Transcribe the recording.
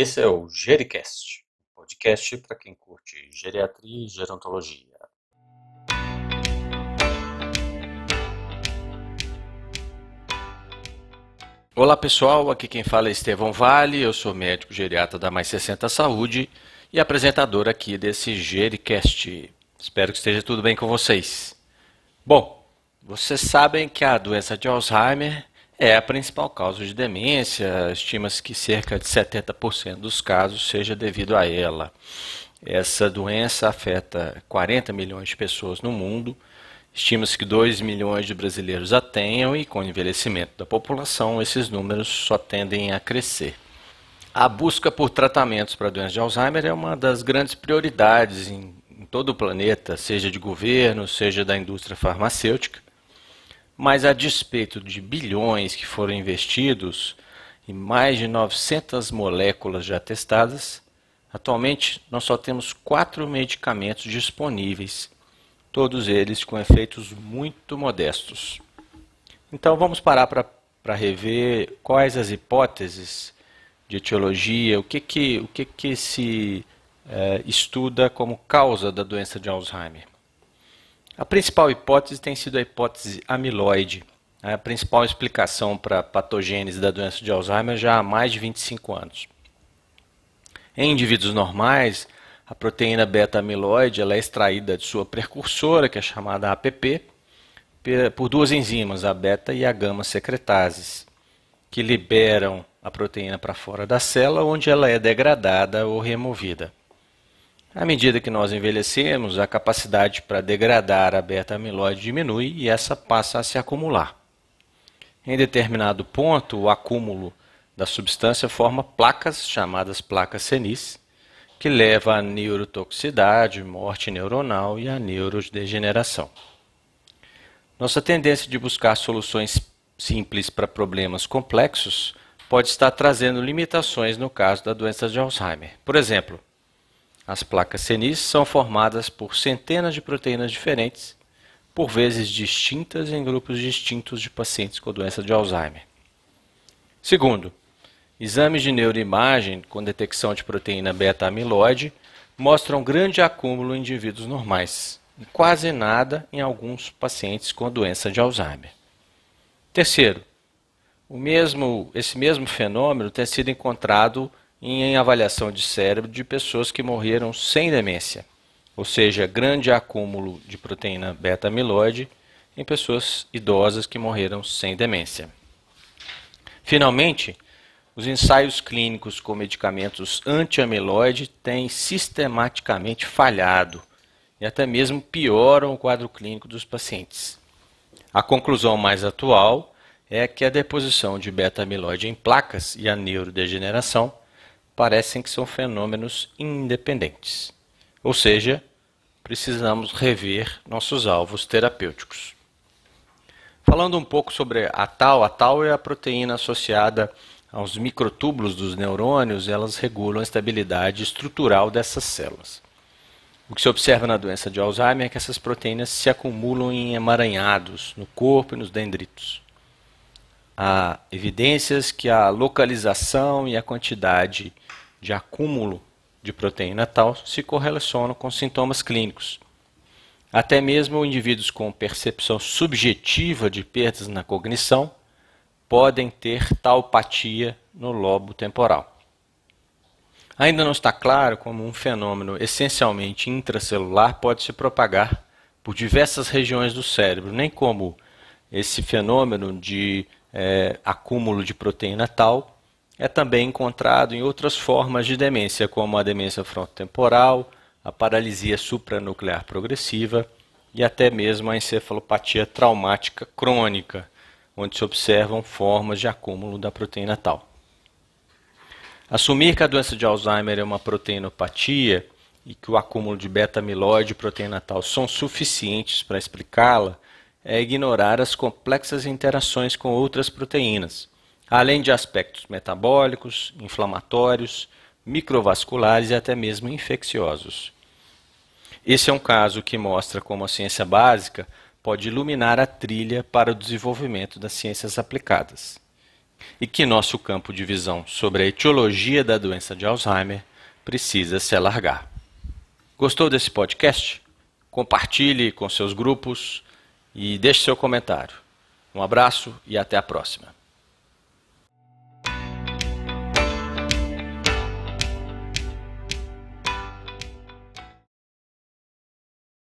Esse é o Gericast, podcast para quem curte geriatria e gerontologia. Olá pessoal, aqui quem fala é Estevão Vale, eu sou médico geriatra da Mais 60 Saúde e apresentador aqui desse Gericast. Espero que esteja tudo bem com vocês. Bom, vocês sabem que a doença de Alzheimer é a principal causa de demência, estima-se que cerca de 70% dos casos seja devido a ela. Essa doença afeta 40 milhões de pessoas no mundo, estima-se que 2 milhões de brasileiros a tenham e com o envelhecimento da população esses números só tendem a crescer. A busca por tratamentos para a doença de Alzheimer é uma das grandes prioridades em, em todo o planeta, seja de governo, seja da indústria farmacêutica. Mas a despeito de bilhões que foram investidos e mais de 900 moléculas já testadas, atualmente nós só temos quatro medicamentos disponíveis, todos eles com efeitos muito modestos. Então vamos parar para rever quais as hipóteses de etiologia, o que, que, o que, que se é, estuda como causa da doença de Alzheimer. A principal hipótese tem sido a hipótese amiloide, a principal explicação para a patogênese da doença de Alzheimer já há mais de 25 anos. Em indivíduos normais, a proteína beta-amiloide é extraída de sua precursora, que é chamada APP, por duas enzimas, a beta e a gama secretases, que liberam a proteína para fora da célula, onde ela é degradada ou removida. À medida que nós envelhecemos, a capacidade para degradar a beta-amiloide diminui e essa passa a se acumular. Em determinado ponto, o acúmulo da substância forma placas chamadas placas senis, que leva à neurotoxicidade, morte neuronal e à neurodegeneração. Nossa tendência de buscar soluções simples para problemas complexos pode estar trazendo limitações no caso da doença de Alzheimer. Por exemplo, as placas senis são formadas por centenas de proteínas diferentes, por vezes distintas em grupos distintos de pacientes com doença de Alzheimer. Segundo, exames de neuroimagem com detecção de proteína beta-amiloide mostram grande acúmulo em indivíduos normais e quase nada em alguns pacientes com doença de Alzheimer. Terceiro, mesmo, esse mesmo fenômeno tem sido encontrado em avaliação de cérebro de pessoas que morreram sem demência, ou seja, grande acúmulo de proteína beta-amiloide em pessoas idosas que morreram sem demência. Finalmente, os ensaios clínicos com medicamentos anti-amiloide têm sistematicamente falhado e até mesmo pioram o quadro clínico dos pacientes. A conclusão mais atual é que a deposição de beta-amiloide em placas e a neurodegeneração parecem que são fenômenos independentes. Ou seja, precisamos rever nossos alvos terapêuticos. Falando um pouco sobre a tau, a tau é a proteína associada aos microtúbulos dos neurônios, elas regulam a estabilidade estrutural dessas células. O que se observa na doença de Alzheimer é que essas proteínas se acumulam em emaranhados no corpo e nos dendritos. Há evidências que a localização e a quantidade de acúmulo de proteína tal se correlacionam com sintomas clínicos. Até mesmo indivíduos com percepção subjetiva de perdas na cognição podem ter taupatia no lobo temporal. Ainda não está claro como um fenômeno essencialmente intracelular pode se propagar por diversas regiões do cérebro, nem como esse fenômeno de é, acúmulo de proteína tal é também encontrado em outras formas de demência, como a demência frontotemporal, a paralisia supranuclear progressiva e até mesmo a encefalopatia traumática crônica, onde se observam formas de acúmulo da proteína tal. Assumir que a doença de Alzheimer é uma proteinopatia e que o acúmulo de beta-amiloide e proteína tal são suficientes para explicá-la é ignorar as complexas interações com outras proteínas além de aspectos metabólicos, inflamatórios, microvasculares e até mesmo infecciosos. Esse é um caso que mostra como a ciência básica pode iluminar a trilha para o desenvolvimento das ciências aplicadas. e que nosso campo de visão sobre a etiologia da doença de Alzheimer precisa se alargar. Gostou desse podcast? Compartilhe com seus grupos e deixe seu comentário. Um abraço e até a próxima.